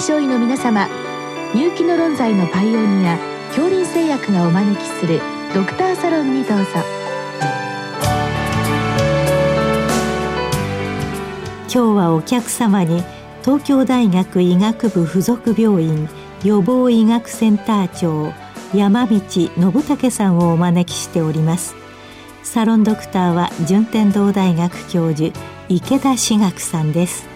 症医の皆様入気の論剤のパイオニア恐林製薬がお招きするドクターサロンにどうぞ。今日はお客様に東京大学医学部附属病院予防医学センター長山道信武さんをお招きしております。サロンドクターは順天堂大学教授池田志学さんです。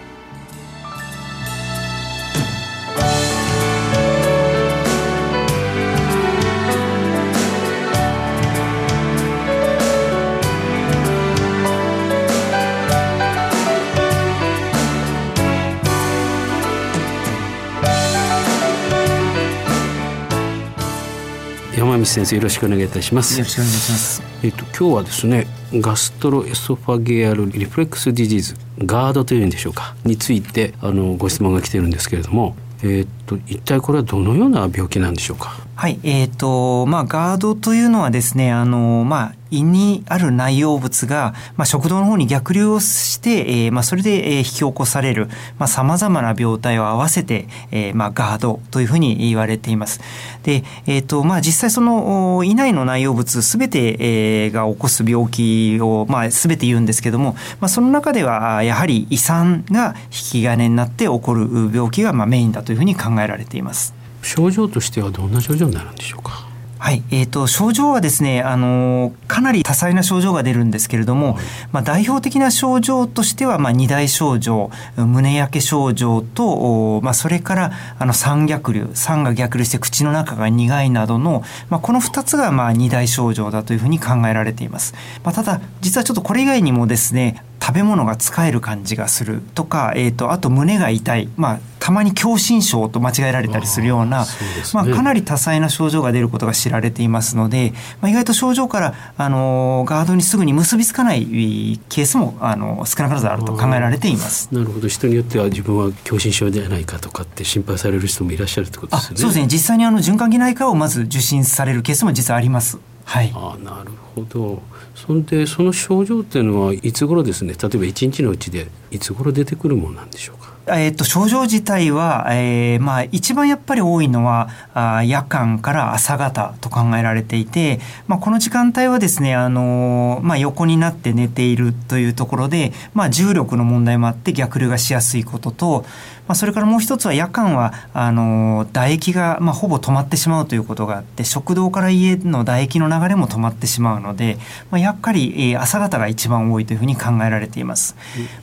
山道先生よろしくお願いいたします。よろしくお願いします。えっと今日はですねガストロエソファゲアルリフレックスディジーズガードというんでしょうかについてあのご質問が来てるんですけれどもえっと一体これはどのような病気なんでしょうか？はい、えっ、ー、と、まあ、ガードというのはですね、あの、まあ、胃にある内容物が、まあ、食道の方に逆流をして、えー、まあ、それで、えー、引き起こされる、まあ、様々な病態を合わせて、えー、まあ、ガードというふうに言われています。で、えっ、ー、と、まあ、実際その、胃内の内容物すべて、えー、が起こす病気を、まあ、すべて言うんですけども、まあ、その中では、やはり胃酸が引き金になって起こる病気が、まあ、メインだというふうに考えられています。症状としてはどんな症状になるんでしょうか？はい、えーと、症状はですねあのかなり多彩な症状が出るんですけれども、はい、まあ、代表的な症状としては、まあ、二大症状胸焼け症状と、まあ、それからあの酸逆流酸が逆流して口の中が苦いなどの、まあ、この2つがまあ二大症状だというふうに考えられています、まあ、ただ実はちょっとこれ以外にもですね食べ物が使える感じがするとか、えーと、あと胸が痛い、まあ、たまに狭心症と間違えられたりするような、ね、まあ、かなり多彩な症状が出ることが知られていますので、まあ、意外と症状からあのガードにすぐに結びつかないケースもあの少なからずあると考えられています。なるほど。人によっては自分は狭心症ではないかとかって心配される人もいらっしゃるってことですね。そうですね。実際にあの循環器内科をまず受診されるケースも実はあります。はい、あなるほど。そんでその症状っていうのはいつ頃ですね？例えば一日のうちでいつ頃出てくるものなんでしょうか？えっと、症状自体は、えー、まあ、一番やっぱり多いのは、あ夜間から朝方と考えられていて、まあ、この時間帯はですね、あのまあ、横になって寝ているというところで、まあ、重力の問題もあって逆流がしやすいことと、まあ、それからもう一つは夜間はあの唾液が、まあ、ほぼ止まってしまうということがあって食道から家の唾液の流れも止まってしまうので、まあ、やっぱり、えー、朝方が一番多いというふうに考えられています。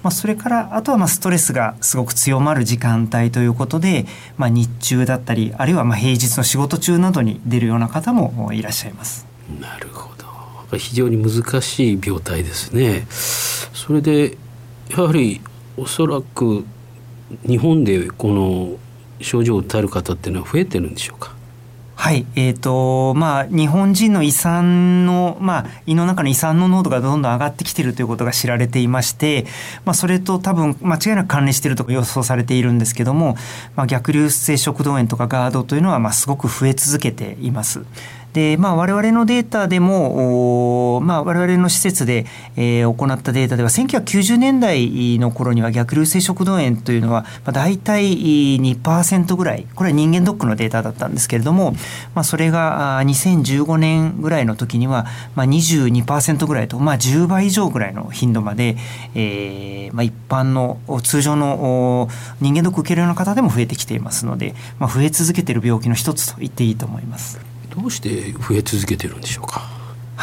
まあ、それからあとはまあストレスがすごく強まる時間帯ということで、まあ、日中だったりあるいはまあ平日の仕事中などに出るような方もいらっしゃいます。なるほど非常に難しい病態ですね。それでやはりおそらく日本でこの症状を訴える方っていうのは増えてるんでしょうか？はい、えーとまあ、日本人の胃酸の、まあ、胃の中の胃酸の濃度がどんどん上がってきているということが知られていまして、まあ、それと多分間違いなく関連していると予想されているんですけども、まあ、逆流性食道炎とかガードというのは、まあ、すごく増え続けています。で、まあ、我々のデータでも、まあ、我々の施設で、えー、行ったデータでは、1990年代の頃には逆流性食道炎というのは、まあ、大体2%ぐらい、これは人間ドックのデータだったんですけれども、まあ、それが2015年ぐらいの時には、まあ、22%ぐらいと、まあ、10倍以上ぐらいの頻度まで、えーまあ、一般の通常の人間ドック受けるような方でも増えてきていますので、まあ、増え続けている病気の一つと言っていいと思います。どうして増え続けてるんでしょうか？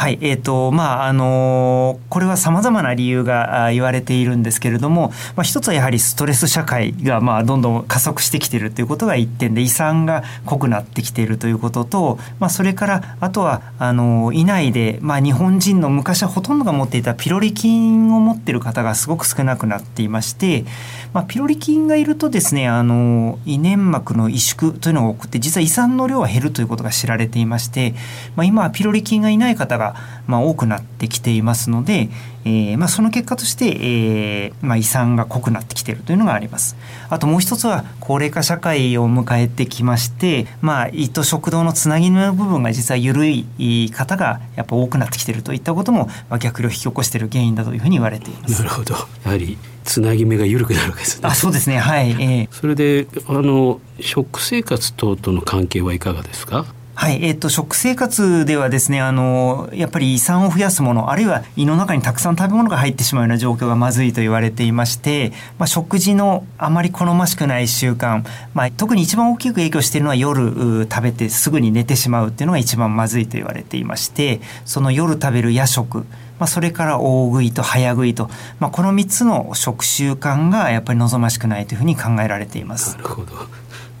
はい、えーとまああのー、これはさまざまな理由が言われているんですけれども、まあ、一つはやはりストレス社会が、まあ、どんどん加速してきているということが一点で胃酸が濃くなってきているということと、まあ、それからあとはあのー、胃内で、まあ、日本人の昔はほとんどが持っていたピロリ菌を持っている方がすごく少なくなっていまして、まあ、ピロリ菌がいるとですねあの、胃粘膜の萎縮というのが起こって実は胃酸の量は減るということが知られていまして、まあ、今はピロリ菌がいない方がまあ、多くなってきていますので、えーまあ、その結果として、えーまあ、遺産が濃くなってきているというのがあります。あともう一つは高齢化社会を迎えてきまして、まあ、胃と食道のつなぎの部分が実は緩い方がやっぱ多くなってきているといったことも、まあ、逆流を引き起こしている原因だというふうに言われています。なるほどやはりつなぎ目が緩くなるわけですね。あそうですねはい、えー、それであの食生活等との関係はいかがですか？はい、えっ、ー、と、食生活ではですね、あの、やっぱり胃酸を増やすもの、あるいは胃の中にたくさん食べ物が入ってしまうような状況がまずいと言われていまして、まあ、食事のあまり好ましくない習慣、まあ、特に一番大きく影響しているのは夜食べてすぐに寝てしまうっていうのが一番まずいと言われていまして、その夜食べる夜食、まあ、それから大食いと早食いと、まあ、この3つの食習慣がやっぱり望ましくないというふうに考えられています。なるほど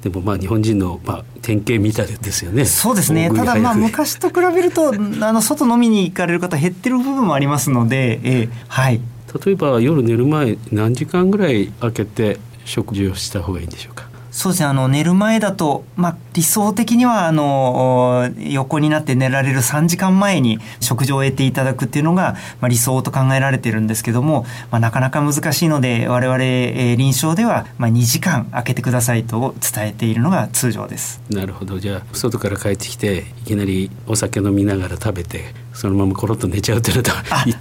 でもまあ日本人のまあ典型みたいですよね。そうですね。ただまあ昔と比べると あの外飲みに行かれる方減ってる部分もありますので、えー、はい。例えば夜寝る前何時間ぐらい空けて食事をした方がいいんでしょうか？そうですねあの寝る前だと、まあ、理想的にはあの横になって寝られる3時間前に食事を終えていただくっていうのが、まあ、理想と考えられてるんですけども、まあ、なかなか難しいので我々、えー、臨床では、まあ、2時間空けてくださいと伝えているのが通常です。なるほど。じゃあ外から帰ってきていきなりお酒飲みながら食べてそのままコロッと寝ちゃうというのと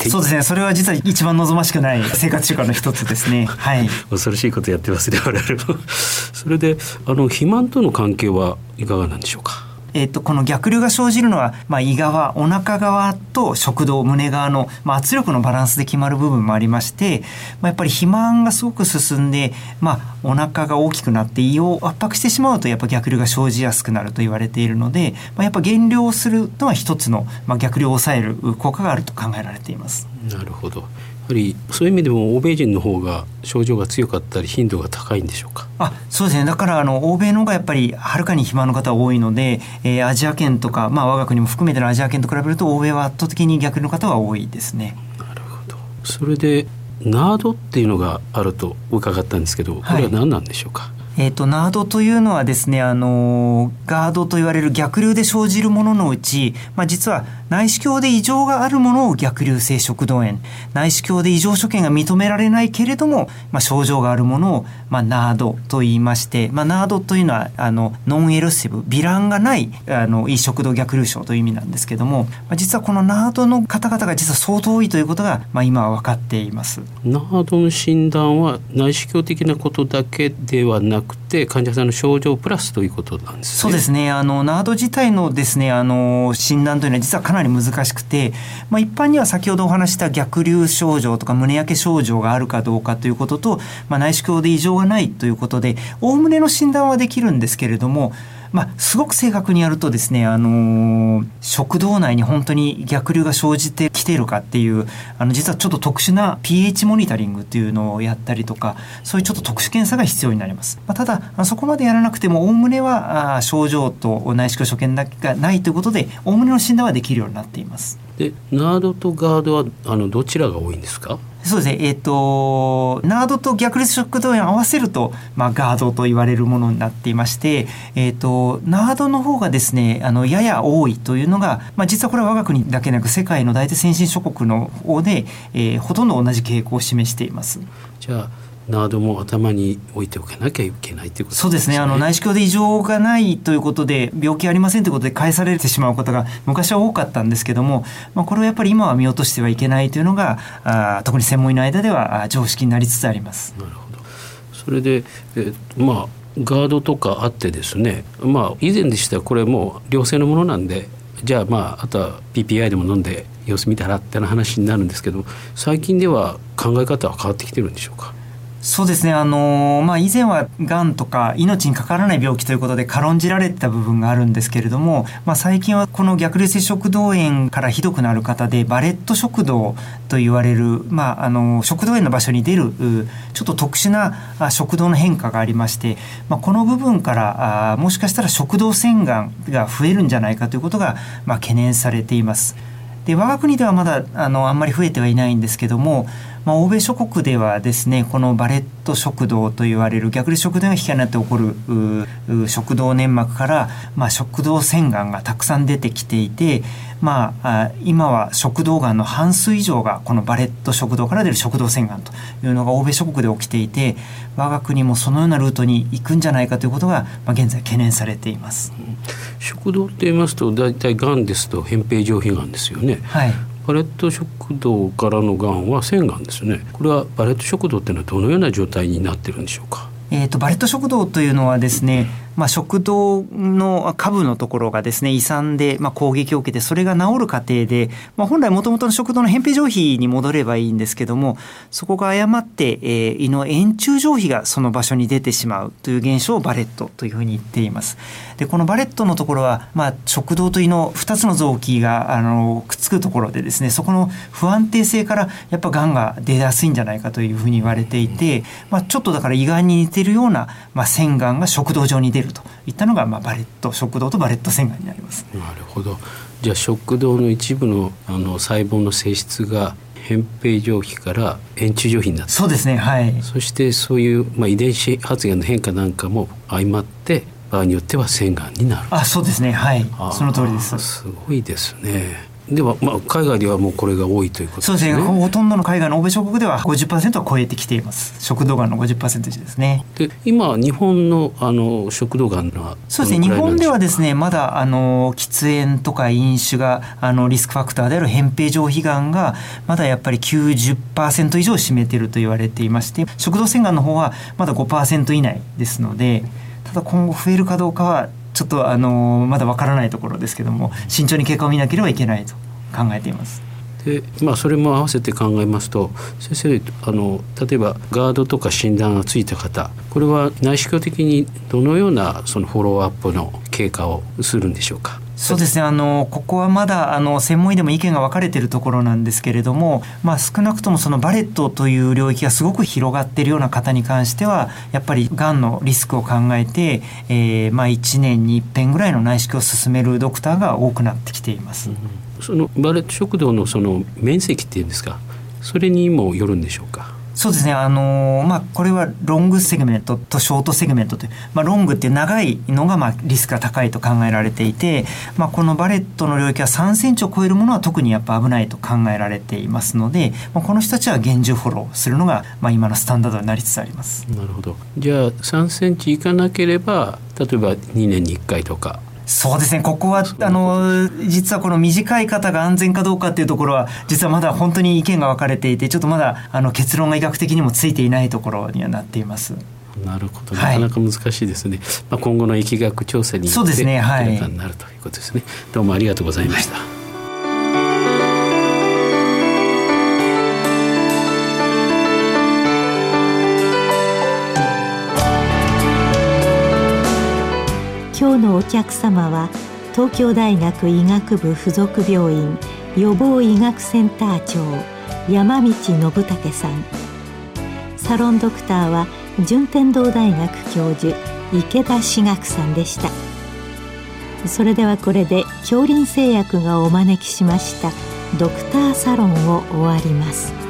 そうですね。それは実は一番望ましくない 生活習慣の一つですね。はい。恐ろしいことやってますね我々も。それであの肥満との関係はいかがなんでしょうか？えっと、この逆流が生じるのは、まあ、胃側お腹側と食道胸側の、まあ、圧力のバランスで決まる部分もありまして、まあ、やっぱり肥満がすごく進んで、まあ、お腹が大きくなって胃を圧迫してしまうとやっぱ逆流が生じやすくなると言われているので、まあ、やっぱ減量するのは一つの、まあ、逆流を抑える効果があると考えられています。なるほどぱりそういう意味でも欧米人の方が症状が強かったり頻度が高いんでしょうか？あそうですね。だからあの欧米の方がやっぱりはるかに肥満の方多いので、えー、アジア圏とか、まあ、我が国も含めてのアジア圏と比べると欧米は圧倒的に逆の方は多いですね。なるほど。それでナードっていうのがあると伺ったんですけどこれは何なんでしょうか、はいえーと、ナードというのはですねあのガードと言われる逆流で生じるもののうち、まあ、実は内視鏡で異常があるものを逆流性食道炎。内視鏡で異常所見が認められないけれども、まあ、症状があるものを、まあ、ナードと言いまして、まあ、ナードというのはあのノンエルシブヴィランがないあの胃食道逆流症という意味なんですけども、まあ、実はこのナードの方々が実は相当多いということが、まあ、今は分かっています。ナードの診断は内視鏡的なことだけではなくくて患者さんの症状プラスということなんです、ね、そうですね。あのナード自体のですねあの診断というのは実はかなりなり難しくて、まあ、一般には先ほどお話した逆流症状とか胸焼け症状があるかどうかということと、まあ、内視鏡で異常がないということでおおむねの診断はできるんですけれどもまあ、すごく正確にやるとですね、あのー、食道内に本当に逆流が生じてきているかっていうあの実はちょっと特殊な pH モニタリングっていうのをやったりとかそういうちょっと特殊検査が必要になります、まあ、ただそこまでやらなくてもおおむねはあ症状と内視鏡所見だけがないということでおおむねの診断はできるようになっています。でナードとガードはあのどちらが多いんですか？そうですね、えっ、ー、と、ナードと逆列食道炎合わせると、まあ、ガードと言われるものになっていまして、えっ、ー、と、ナードの方がですね、あの、やや多いというのが、まあ、実はこれは我が国だけなく世界の大体先進諸国の方で、えー、ほとんど同じ傾向を示しています。じゃあナードも頭に置いておかなきゃいけないということ、ね、そうですね。あの内視鏡で異常がないということで病気ありませんということで返されてしまうことが昔は多かったんですけども、まあ、これはやっぱり今は見落としてはいけないというのがあ特に専門医の間では常識になりつつあります。なるほど。それでえまあガードとかあってですねまあ以前でしたらこれもう良性のものなんでじゃあまああとは PPI でも飲んで様子見たらってな話になるんですけど最近では考え方は変わってきてるんでしょうか？そうですね、あのまあ、以前はがんとか命にかからない病気ということで軽んじられてた部分があるんですけれども、まあ、最近はこの逆流性食道炎からひどくなる方でバレット食道と言われる、まあ、あの食道炎の場所に出るちょっと特殊な食道の変化がありまして、まあ、この部分からあもしかしたら食道腺がんが増えるんじゃないかということが、まあ、懸念されています。で我が国ではまだあのあんまり増えてはいないんですけどもまあ、欧米諸国ではですねこのバレット食道と言われる逆流食道が引き金になって起こる食道粘膜から、まあ、食道腺がんがたくさん出てきていて、まあ、今は食道がんの半数以上がこのバレット食道から出る食道腺がんというのが欧米諸国で起きていて我が国もそのようなルートに行くんじゃないかということが、まあ、現在懸念されています。食道って言いますと大体がんですと扁平上皮がんですよね。はいあバレット食道からのがんは腺がんですよね。これはバレット食道っていうのはどのような状態になってるんでしょうか？えーと、バレット食道というのはですね、まあ、食道の下部のところがですね胃酸でまあ攻撃を受けてそれが治る過程で、まあ、本来もともとの食道の扁平上皮に戻ればいいんですけどもそこが誤って、えー、胃の円柱上皮がその場所に出てしまうという現象をバレットというふうに言っています。でこのバレットのところは、まあ、食道と胃の2つの臓器があのくっつくところでですねそこの不安定性からやっぱがんが出やすいんじゃないかというふうに言われていて、まあ、ちょっとだから胃がんに似てるような、まあ、腺がんが食道上に出るといったのが、まあ、バレット食道とバレット腺がんになります。なるほど。じゃあ食道の一部のあの細胞の性質が扁平上皮から円柱上皮になってそうですねはい。そしてそういう、まあ、遺伝子発現の変化なんかも相まって場合によっては腺がんになる。あそうですねはい。その通りです。すごいですねでは、まあ、海外ではもうこれが多いということですね。そうですね。ほとんどの海外の欧米諸国では50%を超えてきています。食道がんの50%ですね。で、今日本のあの食道がんはそうですね。日本ではですね、まだあの喫煙とか飲酒があのリスクファクターである扁平上皮がんがまだやっぱり90%以上占めていると言われていまして、食道腺がんの方はまだ5%以内ですので、ただ今後増えるかどうかはちょっとあのまだわからないところですけども慎重に経過を見なければいけないと考えています。でまあ、それも合わせて考えますと先生あの例えばガードとか診断がついた方これは内視鏡的にどのようなそのフォローアップの経過をするんでしょうか？そうですね。あのここはまだあの専門医でも意見が分かれてるところなんですけれども、まあ、少なくともそのバレットという領域がすごく広がっているような方に関してはやっぱりがんのリスクを考えて、えー、まあ1年に1遍ぐらいの内視鏡を勧めるドクターが多くなってきています。うん、そのバレット食道のその面積っていうんですかそれにもよるんでしょうか？そうですね、あのー、まあ、これはロングセグメントとショートセグメントという、まあ、ロングっていう長いのが、まあ、リスクが高いと考えられていて、まあ、このバレットの領域は3センチを超えるものは特にやっぱ危ないと考えられていますので、まあ、この人たちは厳重フォローするのが、まあ、今のスタンダードになりつつあります。なるほど。じゃあ3センチいかなければ例えば2年に1回とか。そうですね、ここは、あの、実はこの短い方が安全かどうかっていうところは、実はまだ本当に意見が分かれていて、ちょっとまだ、あの、結論が医学的にもついていないところにはなっています。なるほど、なかなか難しいですね。はい、まあ、今後の疫学調査によって、明らかになるということですね。どうもありがとうございました。お客様は東京大学医学部附属病院予防医学センター長山道信武さん。サロンドクターは順天堂大学教授池田志学さんでした。それではこれで恐林製薬がお招きしましたドクターサロンを終わります。